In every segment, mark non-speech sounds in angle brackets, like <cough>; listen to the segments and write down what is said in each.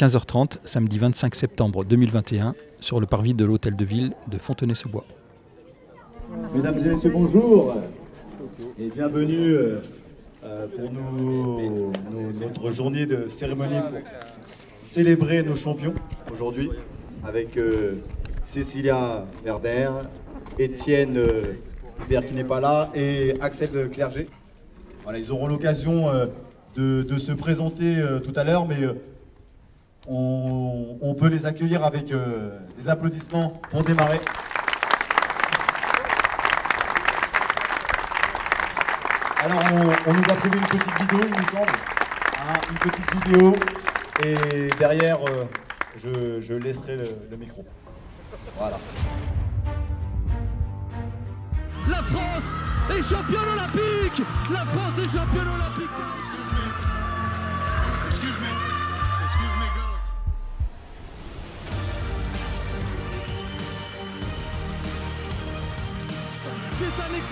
15h30, samedi 25 septembre 2021, sur le parvis de l'Hôtel de Ville de Fontenay-sous-Bois. Mesdames et messieurs, bonjour et bienvenue euh, euh, pour nous, notre journée de cérémonie pour célébrer nos champions aujourd'hui avec euh, Cécilia Verder, Étienne Hubert qui n'est pas là et Axel Clerget. Voilà, ils auront l'occasion de, de, se présenter tout à l'heure, mais on, peut les accueillir avec euh, des applaudissements pour démarrer. Alors on, nous a prévu une petite vidéo, il nous semble. Hein, une petite vidéo. Et derrière, euh, je, laisserai le, le micro. Voilà. La France est championne olympique La France est championne olympique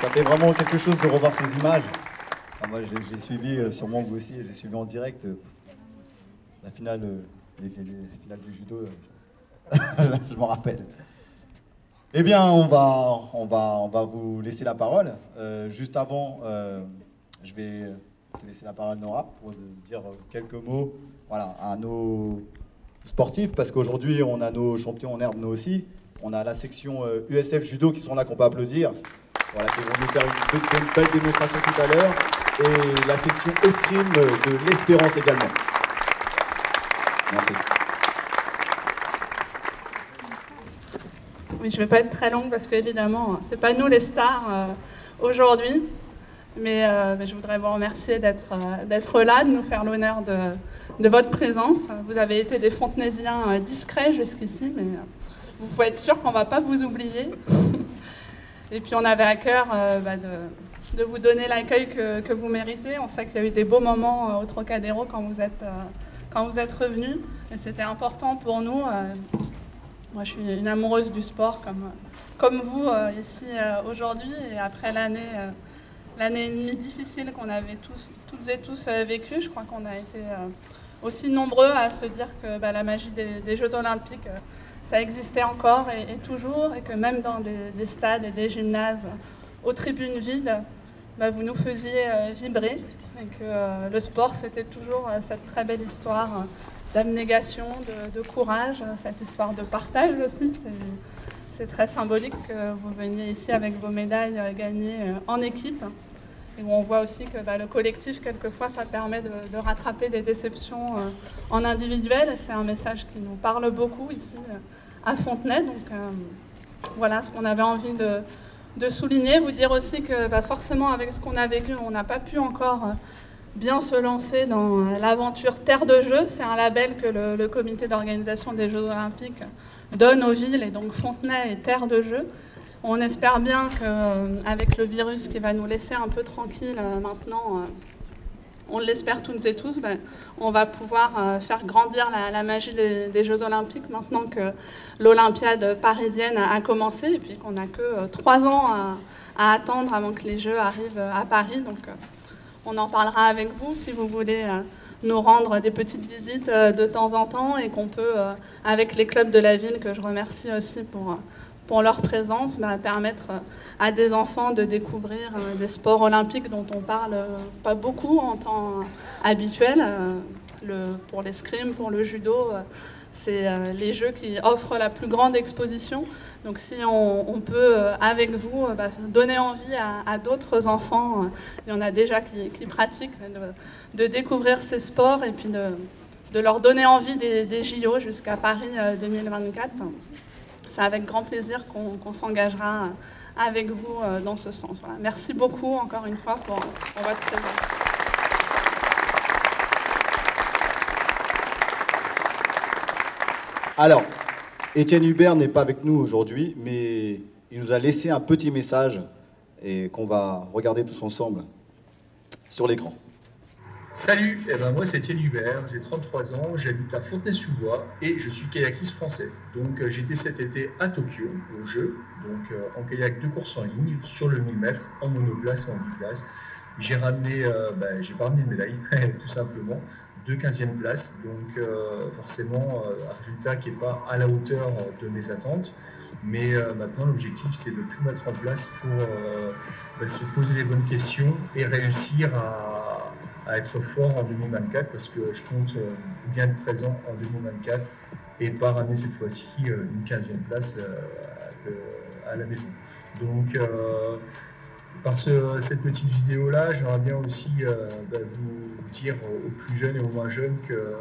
ça fait vraiment quelque chose de revoir ces images. moi, j'ai suivi, euh, sûrement vous aussi, j'ai suivi en direct euh, la finale, euh, du judo. <laughs> je m'en rappelle. Eh bien, on va, on, va, on va vous laisser la parole. juste avant, je vais te laisser la parole, Nora, pour dire quelques mots voilà, à nos sportifs, parce qu'aujourd'hui, on a nos champions en herbe, nous aussi. On a la section USF Judo qui sont là, qu'on peut applaudir. Voilà, qui vont nous faire une, belle démonstration tout à l'heure. Et la section escrime de l'Espérance également. Merci. Oui, je ne vais pas être très longue parce qu'évidemment, ce n'est pas nous les stars euh, aujourd'hui. Euh, mais, je voudrais vous remercier d'être là, de nous faire l'honneur de, votre présence. Vous avez été des fontenaisiens discrets jusqu'ici, mais vous pouvez être sûr qu'on ne va pas vous oublier. Et puis on avait à cœur euh, bah, de, vous donner l'accueil que, vous méritez. On sait qu'il y a eu des beaux moments euh, au Trocadéro quand vous êtes, euh, quand êtes revenus. Et c'était important pour nous. moi, je suis une amoureuse du sport comme, comme vous ici aujourd'hui. Et après l'année l'année et demie difficile qu'on avait tous, toutes et tous vécu, je crois qu'on a été aussi nombreux à se dire que bah, la magie des Jeux olympiques ça existait encore et, toujours, et que même dans des, stades et des gymnases aux tribunes vides, bah, vous nous faisiez euh, vibrer, et que euh, le sport, c'était toujours euh, cette très belle histoire d'abnégation, de, courage, cette histoire de partage aussi. C'est très symbolique que vous veniez ici avec vos médailles gagnées en équipe. Et on voit aussi que bah, le collectif, quelquefois, ça permet de, rattraper des déceptions en individuel. C'est un message qui nous parle beaucoup ici à Fontenay. Donc euh, voilà ce qu'on avait envie de, souligner. Vous dire aussi que bah, forcément avec ce qu'on a vécu, on n'a pas pu encore euh, bien se lancer dans euh, l'aventure Terre de Jeux. C'est un label que le, comité d'organisation des Jeux olympiques donne aux villes et donc Fontenay est Terre de Jeux. On espère bien qu'avec le virus qui va nous laisser un peu tranquille maintenant on l'espère toutes et tous, ben, on va pouvoir euh, faire grandir la, magie des, Jeux Olympiques maintenant que l'Olympiade parisienne a, commencé et puis qu'on n'a que euh, trois ans à, attendre avant que les Jeux arrivent euh, à Paris. Donc on en parlera avec vous si vous voulez nous rendre des petites visites de temps en temps et qu'on peut, avec les clubs de la ville, que je remercie aussi pour pour leur présence, bah, permettre euh, à des enfants de découvrir euh, des sports olympiques dont on parle euh, pas beaucoup en temps habituel. Le, pour l'escrime, pour le judo, c'est les jeux qui offrent la plus grande exposition. Donc si on, peut, avec vous, bah, donner envie à, d'autres enfants, il y en a déjà qui, pratiquent, de, découvrir ces sports et puis de, leur donner envie des JO jusqu'à Paris 2024 c'est avec grand plaisir qu'on s'engagera avec vous euh, dans ce sens. Merci beaucoup encore une fois pour, votre présence. Alors, Étienne Hubert n'est pas avec nous aujourd'hui, mais il nous a laissé un petit message et qu'on va regarder tous ensemble sur l'écran. Salut, eh ben moi c'est Étienne Hubert, j'ai 33 ans, j'habite à Fontenay-sous-Bois et je suis kayakiste français. Donc euh, j'étais cet été à Tokyo au jeu, donc euh, en kayak de course en ligne sur le 1000 mètres, en monoplace et en biplace. J'ai ramené, euh, ben, j'ai pas ramené de médaille, <laughs> tout simplement, de 15e place, donc forcément un résultat qui n'est pas à la hauteur de mes attentes. Mais maintenant l'objectif c'est de tout mettre en place pour ben, se poser les bonnes questions et réussir à à être fort en 2024 parce que je compte euh, bien être présent en 2024 et pas ramener cette fois-ci euh, une 15e place euh, à la maison. Donc, par cette petite vidéo-là, j'aimerais bien aussi bah, vous dire aux plus jeunes et aux moins jeunes que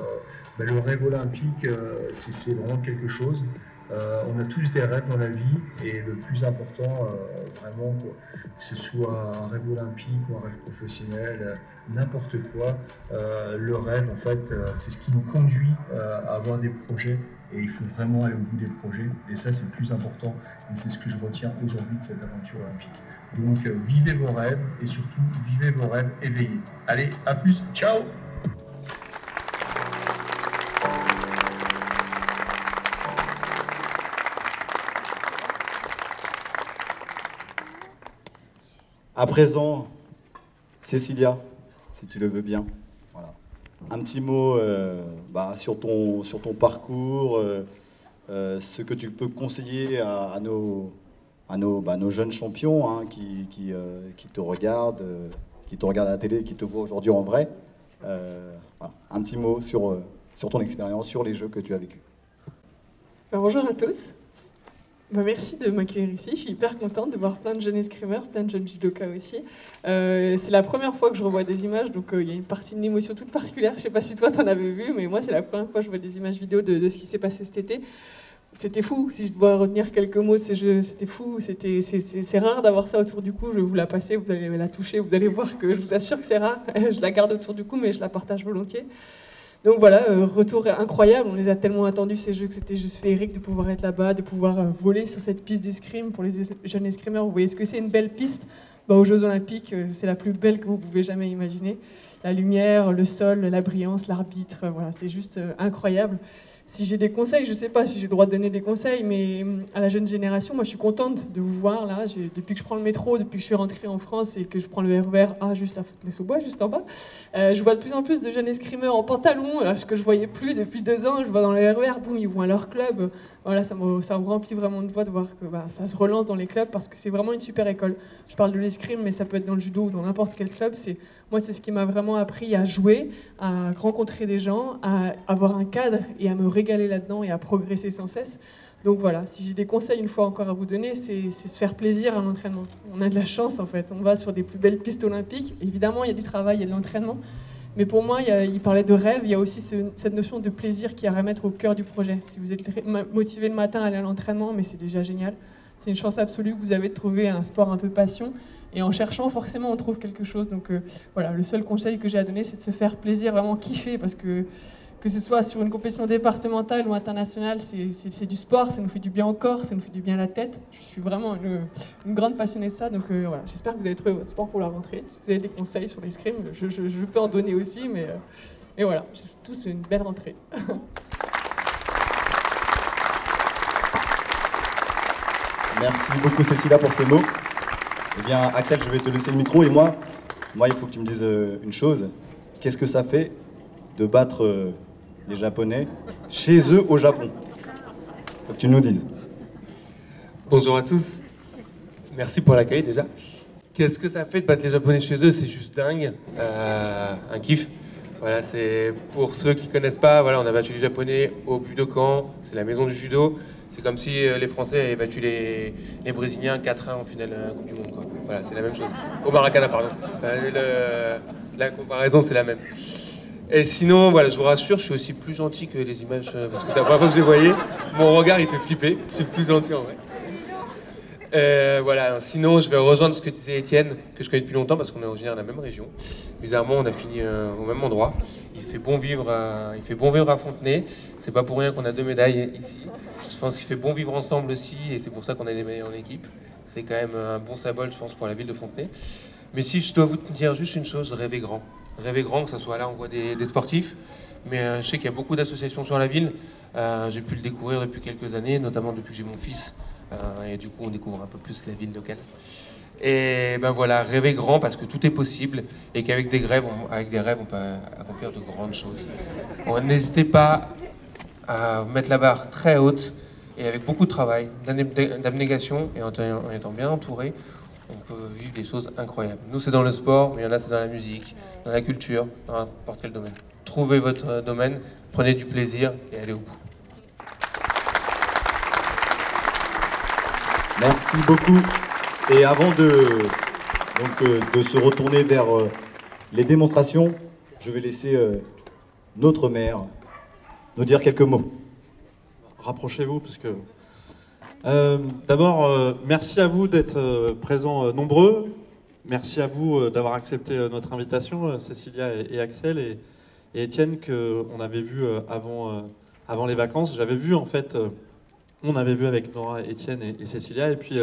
bah, le rêve olympique, c'est vraiment quelque chose. Euh, on a tous des rêves dans la vie et le plus important, euh, vraiment, que ce soit un rêve olympique ou un rêve professionnel, euh, n'importe quoi, le rêve, en fait, c'est ce qui nous conduit à avoir des projets et il faut vraiment aller au bout des projets. Et ça, c'est le plus important et c'est ce que je retiens aujourd'hui de cette aventure olympique. Donc, vivez vos rêves et surtout, vivez vos rêves éveillés. Allez, à plus, ciao À présent, Cécilia, si tu le veux bien. Voilà. Un petit mot euh, bah, sur, ton, sur ton parcours, euh, euh, ce que tu peux conseiller à, nos, à nos, bah, jeunes champions hein, qui, te regardent, qui te regardent à la télé, qui te voient aujourd'hui en vrai. Un petit mot sur, sur ton expérience, sur les jeux que tu as vécus. Bonjour à tous. Bah, merci de m'accueillir ici. Je suis hyper contente de voir plein de jeunes escrimeurs, plein de jeunes judokas aussi. Euh, c'est la première fois que je revois des images, donc euh, il y a une partie d'une émotion toute particulière. Je sais pas si toi t'en avais vu, mais moi c'est la première fois que je vois des images vidéo de, ce qui s'est passé cet été. C'était fou. Si je dois retenir quelques mots, c'était fou. C'était, c'est, rare d'avoir ça autour du cou. Je vais vous la passer, vous allez la toucher, vous allez voir que je vous assure que c'est rare. <laughs> je la garde autour du cou, mais je la partage volontiers. Donc voilà, euh, retour incroyable. On les a tellement attendus ces jeux que c'était juste féerique de pouvoir être là-bas, de pouvoir euh, voler sur cette piste d'escrime. Pour les jeunes escrimeurs, vous voyez ce que c'est une belle piste? Bah, Aux Jeux Olympiques, euh, c'est la plus belle que vous pouvez jamais imaginer. La lumière, le sol, la brillance, l'arbitre, voilà, c'est juste incroyable si j'ai des conseils, je ne sais pas si j'ai le droit de donner des conseils, mais hum, à la jeune génération, moi je suis contente de vous voir là. Depuis que je prends le métro, depuis que je suis rentrée en France et que je prends le RER A juste à Fontenay-sous-Bois, juste en bas, euh, je vois de plus en plus de jeunes escrimeurs en pantalon, ce que je voyais plus depuis deux ans. Je vois dans le RER, boum, ils vont à leur club. Voilà, ça me, remplit vraiment de joie de voir que bah, ça se relance dans les clubs parce que c'est vraiment une super école. Je parle de l'escrime, mais ça peut être dans le judo ou dans n'importe quel club. Moi, c'est ce qui m'a vraiment appris à jouer, à rencontrer des gens, à avoir un cadre et à me régaler là-dedans et à progresser sans cesse. Donc voilà, si j'ai des conseils une fois encore à vous donner, c'est se faire plaisir à l'entraînement. On a de la chance en fait, on va sur des plus belles pistes olympiques. Évidemment, il y a du travail, il y a de l'entraînement. Mais pour moi, il, parlait de rêve, il y a aussi cette notion de plaisir qui est à remettre au cœur du projet. Si vous êtes motivé le matin à aller à l'entraînement, mais c'est déjà génial. C'est une chance absolue que vous avez de trouver un sport un peu passion. Et en cherchant, forcément, on trouve quelque chose. Donc euh, voilà, le seul conseil que j'ai à donner, c'est de se faire plaisir, vraiment kiffer, parce que que ce soit sur une compétition départementale ou internationale, c'est du sport, ça nous fait du bien au corps, ça nous fait du bien à la tête. Je suis vraiment une, grande passionnée de ça, donc euh, voilà, j'espère que vous avez trouvé votre sport pour la rentrée. Si vous avez des conseils sur l'escrime, je, je, peux en donner aussi, mais, euh, mais voilà, tous une belle rentrée. <laughs> Merci beaucoup Cécilia pour ces mots. Eh bien, Axel, je vais te laisser le micro et moi, moi, il faut que tu me dises euh, une chose. Qu'est-ce que ça fait de battre euh, les Japonais chez eux au Japon Faut que tu nous dises. Bonjour à tous. Merci pour l'accueil déjà. Qu'est-ce que ça fait de battre les Japonais chez eux? C'est juste dingue. Euh, un kiff. Voilà, c'est pour ceux qui connaissent pas. Voilà, on a battu les Japonais au Budokan. C'est la maison du judo. C'est comme si euh, les Français avaient battu les, les Brésiliens 4-1 en finale de la Coupe du Monde. Voilà, c'est la même chose. Au Maracana, pardon. Euh, la comparaison, c'est la même. Et sinon, voilà, je vous rassure, je suis aussi plus gentil que les images, euh, parce que c'est la première fois que je les voyais. Mon regard, il fait flipper. Je suis plus gentil en vrai. voilà, sinon je vais rejoindre ce que disait Étienne, que je connais depuis longtemps parce qu'on est originaire de la même région. Bizarrement, on a fini au même endroit. Il fait bon vivre à, il fait bon vivre à Fontenay. C'est pas pour rien qu'on a deux médailles ici. Je pense qu'il fait bon vivre ensemble aussi et c'est pour ça qu'on a des médailles en équipe. C'est quand même un bon symbole, je pense, pour la ville de Fontenay. Mais si je dois vous dire juste une chose, rêvez grand. Rêvez grand, que ce soit là, on voit des, sportifs. Mais euh, je sais qu'il y a beaucoup d'associations sur la ville. Euh, J'ai pu le découvrir depuis quelques années, notamment depuis que j'ai mon fils. Euh, et du coup, on découvre un peu plus la ville locale. Et ben voilà, rêver grand parce que tout est possible et qu'avec des on, avec des rêves, on peut accomplir de grandes choses. N'hésitez pas à mettre la barre très haute et avec beaucoup de travail, d'abné- d'abnégation et en étant bien entouré, on peut vivre des choses incroyables. Nous, c'est dans le sport, mais il y en a, c'est dans la musique, dans la culture, dans n'importe quel domaine. Trouvez votre euh, domaine, prenez du plaisir et allez au bout. Merci beaucoup. Et avant de, donc, euh, de se retourner vers euh, les démonstrations, je vais laisser notre maire nous dire quelques mots. rapprochez-vous parce que Euh, d'abord euh, merci à vous d'être euh, présents nombreux. Merci à vous d'avoir accepté notre invitation Cécilia et, Axel. Et, et Étienne que on avait vu avant avant les vacances. J'avais vu en fait on avait vu avec Nora Étienne et, et Cécilia. Et puis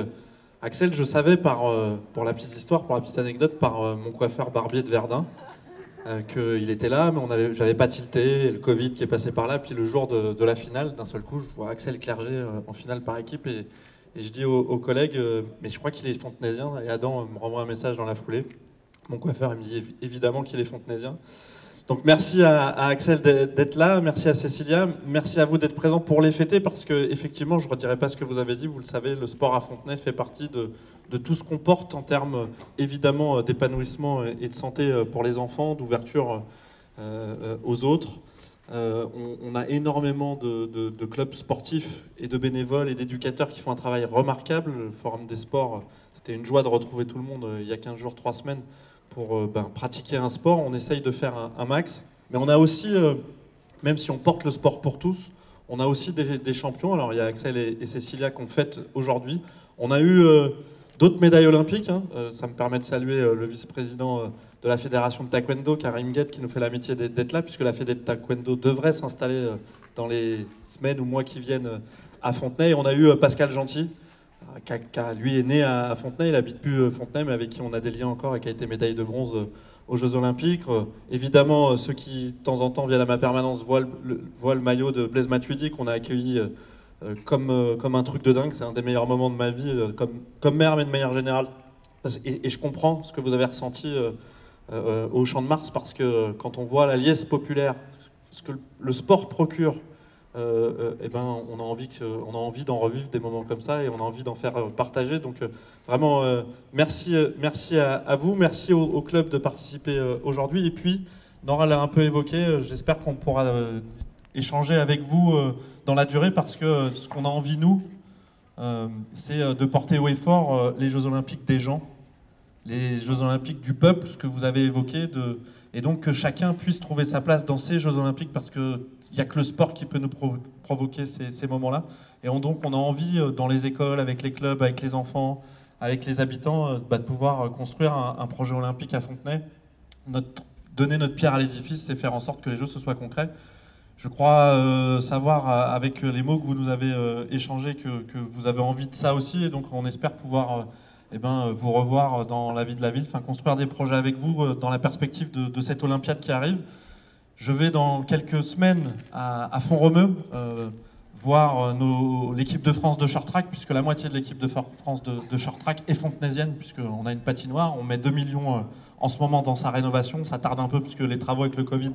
Axel je savais par pour la petite histoire pour la petite anecdote par mon coiffeur barbier de Verdun euh, qu'il était là, mais j'avais pas tilté, et le Covid qui est passé par là. Puis le jour de, la finale, d'un seul coup, je vois Axel Clerget euh, en finale par équipe et, je dis aux, collègues, euh, mais je crois qu'il est fontenaisien. Et Adam me renvoie un message dans la foulée. Mon coiffeur, il me dit évi- évidemment qu'il est fontenaisien. Donc merci à, Axel d'être là, merci à Cécilia, merci à vous d'être présents pour les fêter parce que effectivement, je ne redirai pas ce que vous avez dit, vous le savez, le sport à Fontenay fait partie de, tout ce qu'on porte en termes évidemment euh, d'épanouissement euh, et de santé euh, pour les enfants, d'ouverture aux autres. On, a énormément de, de- clubs sportifs et de bénévoles et d'éducateurs qui font un travail remarquable. Le Forum des sports, c'était une joie de retrouver tout le monde il y a 15 jours, 3 semaines pour euh, ben, pratiquer un sport. On essaye de faire un, max. Mais on a aussi, euh, même si on porte le sport pour tous, on a aussi des, champions. Alors il y a Axel et, et Cécilia qu'on fête aujourd'hui. On a eu euh, d'autres médailles olympiques. hein. Ça me permet de saluer le vice-président de la fédération de taekwondo, Karim Gued, qui nous fait l'amitié d'être là, puisque la fédé de taekwondo devrait s'installer dans les semaines ou mois qui viennent à Fontenay. On a eu Pascal Gentil, lui est né à, Fontenay, il habite plus euh, Fontenay, mais avec qui on a des liens encore et qui a été médaille de bronze euh, aux Jeux Olympiques. Euh, évidemment, ceux qui, de temps en temps, viennent à ma permanence, voient le, maillot de Blaise Matuidi qu'on a accueilli comme, comme un truc de dingue. C'est un des meilleurs moments de ma vie, comme, comme maire, mais de manière générale. Et, et je comprends ce que vous avez ressenti au Champ de Mars, parce que quand on voit la liesse populaire, ce que le, sport procure, eh ben, on a envie que, on a envie d'en revivre des moments comme ça et on a envie d'en faire euh, partager. Donc euh, vraiment, euh, merci, euh, merci à, vous, merci au, club de participer euh, aujourd'hui. Et puis, Nora l'a un peu évoqué, euh, j'espère qu'on pourra euh, échanger avec vous euh, dans la durée parce que euh, ce qu'on a envie, nous, euh, c'est euh, de porter haut et fort euh, les Jeux Olympiques des gens, les Jeux Olympiques du peuple, ce que vous avez évoqué, et donc que chacun puisse trouver sa place dans ces Jeux Olympiques parce qu'il n'y a que le sport qui peut nous provo- provoquer ces, moments-là. Et on- donc on a envie, euh, dans les écoles, avec les clubs, avec les enfants, avec les habitants, euh, bah, de pouvoir euh, construire un, projet olympique à Fontenay. Donner notre pierre à l'édifice, c'est faire en sorte que les Jeux ce soient concrets. Je crois savoir, avec les mots que vous nous avez échangés, que, vous avez envie de ça aussi. Et donc, on espère pouvoir eh ben, vous revoir dans la vie de la ville, construire des projets avec vous dans la perspective de cette Olympiade qui arrive. Je vais dans quelques semaines à, à Font-Romeu euh, voir euh, l'équipe de France de short track, puisque la moitié de l'équipe de France de, de short track est fontenaisienne, puisqu'on a une patinoire. On met 2 millions euh, en ce moment dans sa rénovation. Ça tarde un peu, puisque les travaux avec le Covid,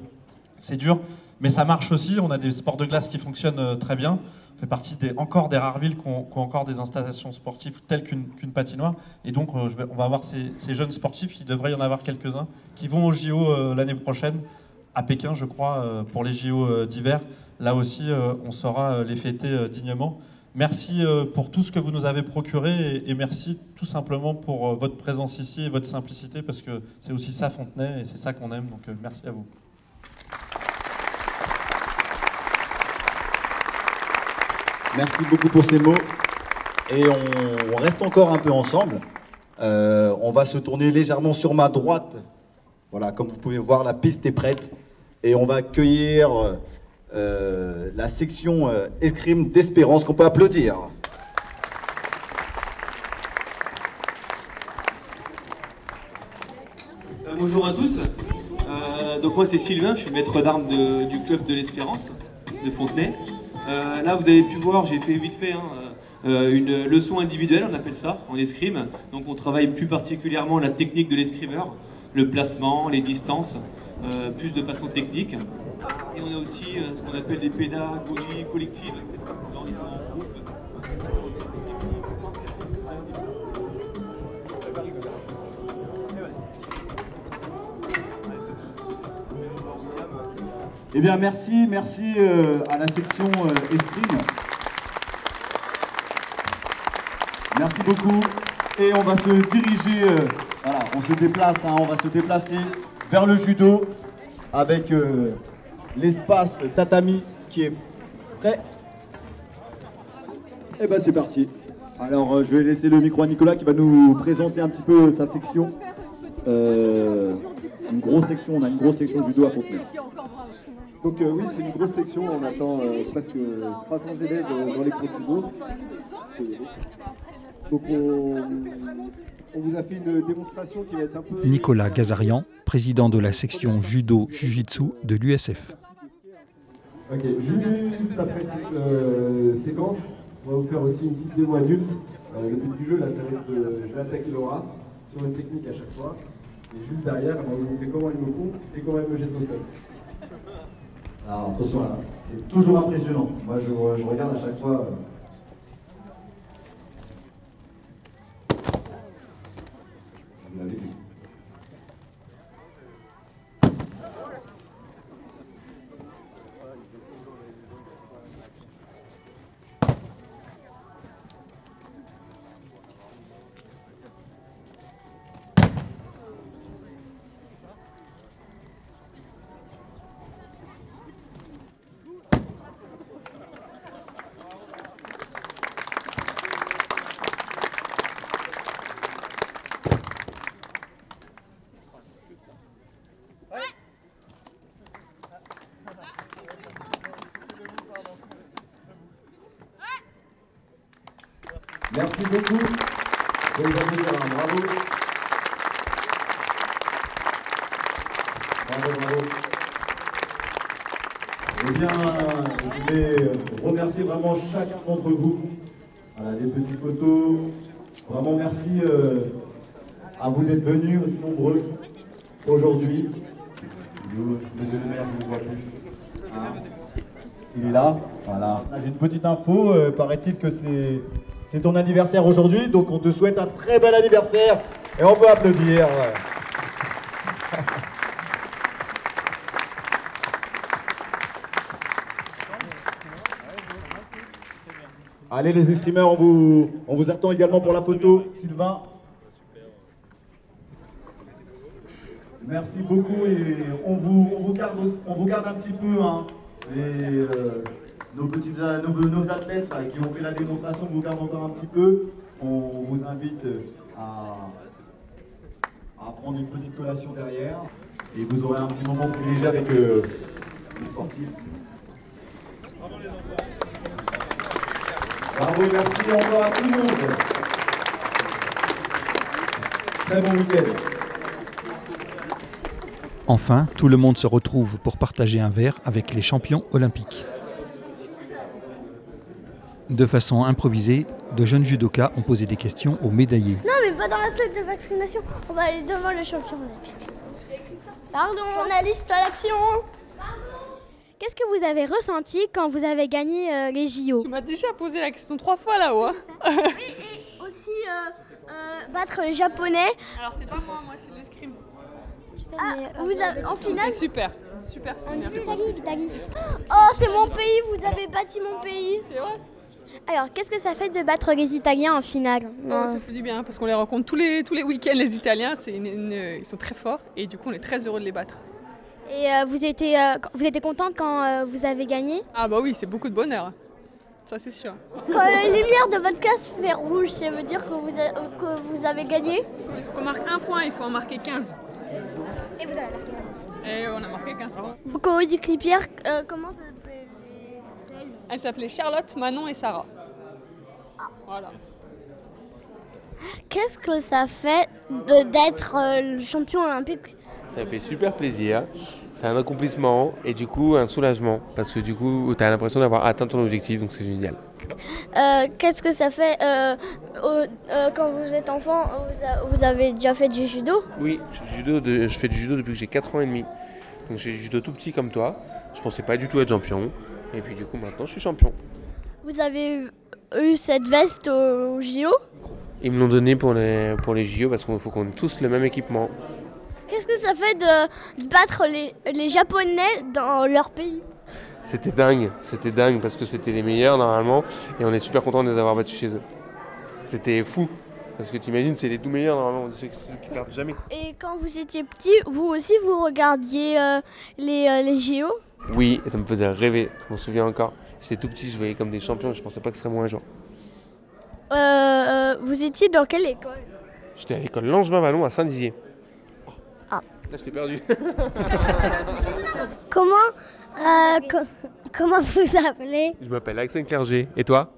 c'est dur. Mais ça marche aussi. On a des sports de glace qui fonctionnent très bien. On fait partie des, encore des rares villes qui ont, encore des installations sportives telles qu'une patinoire. Et donc, on va avoir ces, ces jeunes sportifs. Il devrait y en avoir quelques-uns qui vont au JO l'année prochaine à Pékin, je crois, euh, pour les JO euh, d'hiver. Là aussi, euh, on saura les fêter dignement. Merci pour tout ce que vous nous avez procuré et, merci tout simplement pour votre présence ici et votre simplicité parce que c'est aussi ça Fontenay et c'est ça qu'on aime. Donc merci à vous. Merci beaucoup pour ces mots. Et on, reste encore un peu ensemble. On va se tourner légèrement sur ma droite. Voilà, comme vous pouvez voir, la piste est prête. Et on va accueillir euh, la section euh, escrime d'Espérance qu'on peut applaudir. Euh, bonjour à tous. Euh, donc moi c'est Sylvain, je suis maître d'armes du club de l'Espérance de Fontenay. Euh, là vous avez pu voir, j'ai fait vite fait hein, euh, une leçon individuelle, on appelle ça, en escrime. Donc on travaille plus particulièrement la technique de l'escrimeur, le placement, les distances, euh, plus de façon technique. Et on a aussi euh, ce qu'on appelle des pédagogies collectives. Dans. Eh bien, merci, merci euh, à la section escrime. Merci beaucoup. Et on va se diriger, voilà, on se déplace, hein, on va se déplacer vers le judo avec euh, l'espace tatami qui est prêt. Et ben c'est parti. Alors euh, je vais laisser le micro à Nicolas qui va nous présenter un petit peu sa section. Euh, une grosse section, on a une grosse section judo à Fontenay. Donc euh, oui, c'est une grosse section, on attend euh, presque 300 élèves euh, dans les cours judo. Donc on, on vous a fait une démonstration qui va être un peu... Nicolas Gazarian, président de la section judo Jiu-Jitsu de l'USF. Ok, juste après cette euh, séquence, on va vous faire aussi une petite démo adulte. Euh, le but du jeu, là, ça va être, euh, je vais attaquer Laura sur une technique à chaque fois. Et juste derrière, on va vous montrer comment elle me coupe et comment elle me jette au sol. Alors attention là, c'est toujours impressionnant. Moi je, je regarde à chaque fois. Merci beaucoup. Je bravo. Bravo, bravo. Eh bien, je vais remercier vraiment chacun d'entre vous. Voilà, des petites photos. Vraiment merci euh, à vous d'être venus aussi nombreux aujourd'hui. Monsieur le maire, je ne vous vois plus. Hein il est là, voilà. J'ai une petite info, euh, paraît-il que c'est c'est ton anniversaire aujourd'hui, donc on te souhaite un très bel anniversaire et on peut applaudir. <laughs> Allez les escrimeurs, on vous, on vous attend également pour la photo. Sylvain. Merci beaucoup et on vous, on vous, garde, on vous garde un petit peu. Hein, euh, nos, petits, a- nos, nos athlètes qui ont fait la démonstration vous gardent encore un petit peu. On vous invite à, à prendre une petite collation derrière et vous aurez un petit moment privilégié avec euh, les sportifs. Bravo, merci encore à tout le monde. Très bon week-end. Enfin, tout le monde se retrouve pour partager un verre avec les champions olympiques. De façon improvisée, de jeunes judokas ont posé des questions aux médaillés. Non, mais pas dans la salle de vaccination. On va aller devant le champion olympique. Pardon, journaliste à l'action. Qu'est-ce que vous avez ressenti quand vous avez gagné euh, les JO Tu m'as déjà posé la question trois fois là-haut. hein. <laughs> Aussi euh, euh, battre les japonais. Alors c'est pas moi, moi c'est l'escrime. Ah, vous avez, en finale super, super En. Italie, l'Italie. Oh, c'est mon pays, vous avez bâti mon pays. C'est vrai Alors, qu'est-ce que ça fait de battre les Italiens en finale Oh, ça fait du bien parce qu'on les rencontre tous les, tous les week-ends, les Italiens. C'est une- une- ils sont très forts et du coup on est très heureux de les battre. Et euh, vous, étiez, euh, vous étiez contente quand euh, vous avez gagné Ah bah oui, c'est beaucoup de bonheur. Ça c'est sûr. Quand la lumière de votre classe fait rouge, ça veut dire que vous, a- que vous avez gagné Qu'on marque un point, il faut en marquer 15. Et vous avez marqué Et on a marqué 15 points. Vos coéquipières, euh, comment ça Elles s'appelaient Charlotte, Manon et Sarah. Voilà. Qu'est-ce que ça fait de- d'être euh, le champion olympique? Ça fait super plaisir. C'est un accomplissement et du coup un soulagement parce que du coup tu as l'impression d'avoir atteint ton objectif donc c'est génial. Euh, Qu'est-ce que ça fait euh, au- euh, quand vous êtes enfant vous, a- vous avez déjà fait du judo? Oui, je fais du judo, de- je fais du judo depuis que j'ai 4 ans et demi. Donc je fais du judo tout petit comme toi. Je pensais pas du tout être champion. Et puis du coup maintenant je suis champion. Vous avez eu, cette veste au, JO Ils me l'ont donné pour les, pour les JO parce qu'il faut qu'on ait tous le même équipement. Qu'est-ce que ça fait de, de battre les, les Japonais dans leur pays? C'était dingue, c'était dingue parce que c'était les meilleurs normalement et on est super content de les avoir battus chez eux. C'était fou parce que t'imagines c'est les tout meilleurs normalement, ceux qui ceux qui perdent jamais. Et quand vous étiez petit, vous aussi vous regardiez euh, les, euh, les JO Oui, et ça me faisait rêver, je m'en souviens encore. J'étais tout petit, je voyais comme des champions, je pensais pas que ce serait moi un jour. Euh, euh, Vous étiez dans quelle école? J'étais à l'école Langevin-Vallon à Saint-Dizier. Ah. Là je t'ai perdu. <laughs> Comment, euh, co- comment vous appelez? Je m'appelle Axel Clerget. Et toi?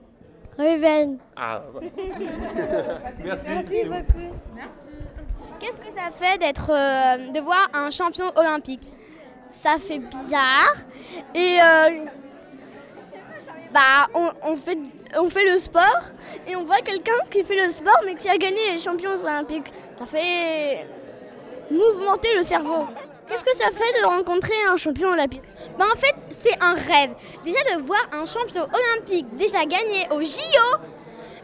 Ruben. Ah, <laughs> Merci. Merci beaucoup. Qu'est-ce que ça fait d'être, euh, de voir un champion olympique? Ça fait bizarre. Et euh, bah, on, fait, on fait le sport et on voit quelqu'un qui fait le sport mais qui a gagné les champions olympiques. Ça fait mouvementer le cerveau. Qu'est-ce que ça fait de rencontrer un champion olympique? Bah en fait, c'est un rêve. Déjà de voir un champion olympique déjà gagné au JO,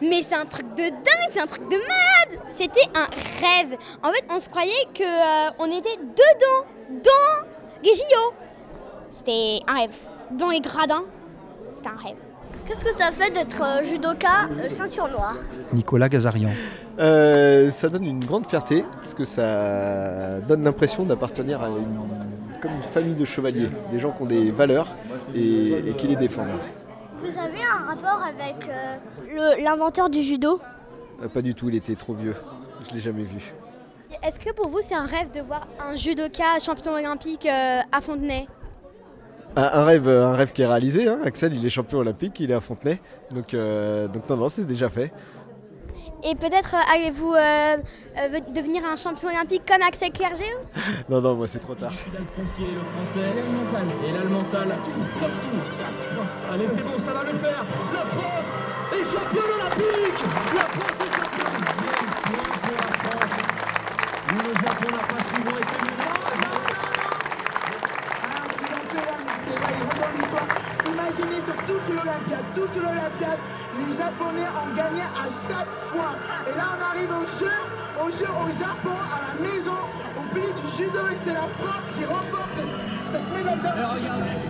mais c'est un truc de dingue, c'est un truc de malade. C'était un rêve. En fait, on se croyait que euh, on était dedans, dans les JO. C'était un rêve. Dans les gradins, c'était un rêve. Qu'est-ce que ça fait d'être euh, judoka euh, ceinture noire Nicolas Gazarian. Euh, ça donne une grande fierté parce que ça donne l'impression d'appartenir à une, comme une famille de chevaliers, des gens qui ont des valeurs et, et qui les défendent. Vous avez un rapport avec euh, l'inventeur du judo? Euh, pas du tout, il était trop vieux, je l'ai jamais vu. Est-ce que pour vous, c'est un rêve de voir un judoka champion olympique euh, à Fontenay? Un, un rêve, un rêve qui est réalisé, hein. Axel il est champion olympique, il est à Fontenay, donc, euh, donc non, non, c'est déjà fait. Et peut-être euh, allez-vous euh, euh, devenir un champion olympique comme Axel Clerget <laughs> Non, non, moi c'est trop tard. foncier, le français, et. Allez, c'est bon, ça va le faire. La France est championne olympique. La France toute l'Olympiade, toute l'Olympiade, les Japonais ont gagné à chaque fois. Et là, on arrive au jeu, au jeu au Japon, à la maison, au pays du judo, et c'est la France qui remporte cette, cette médaille d'or.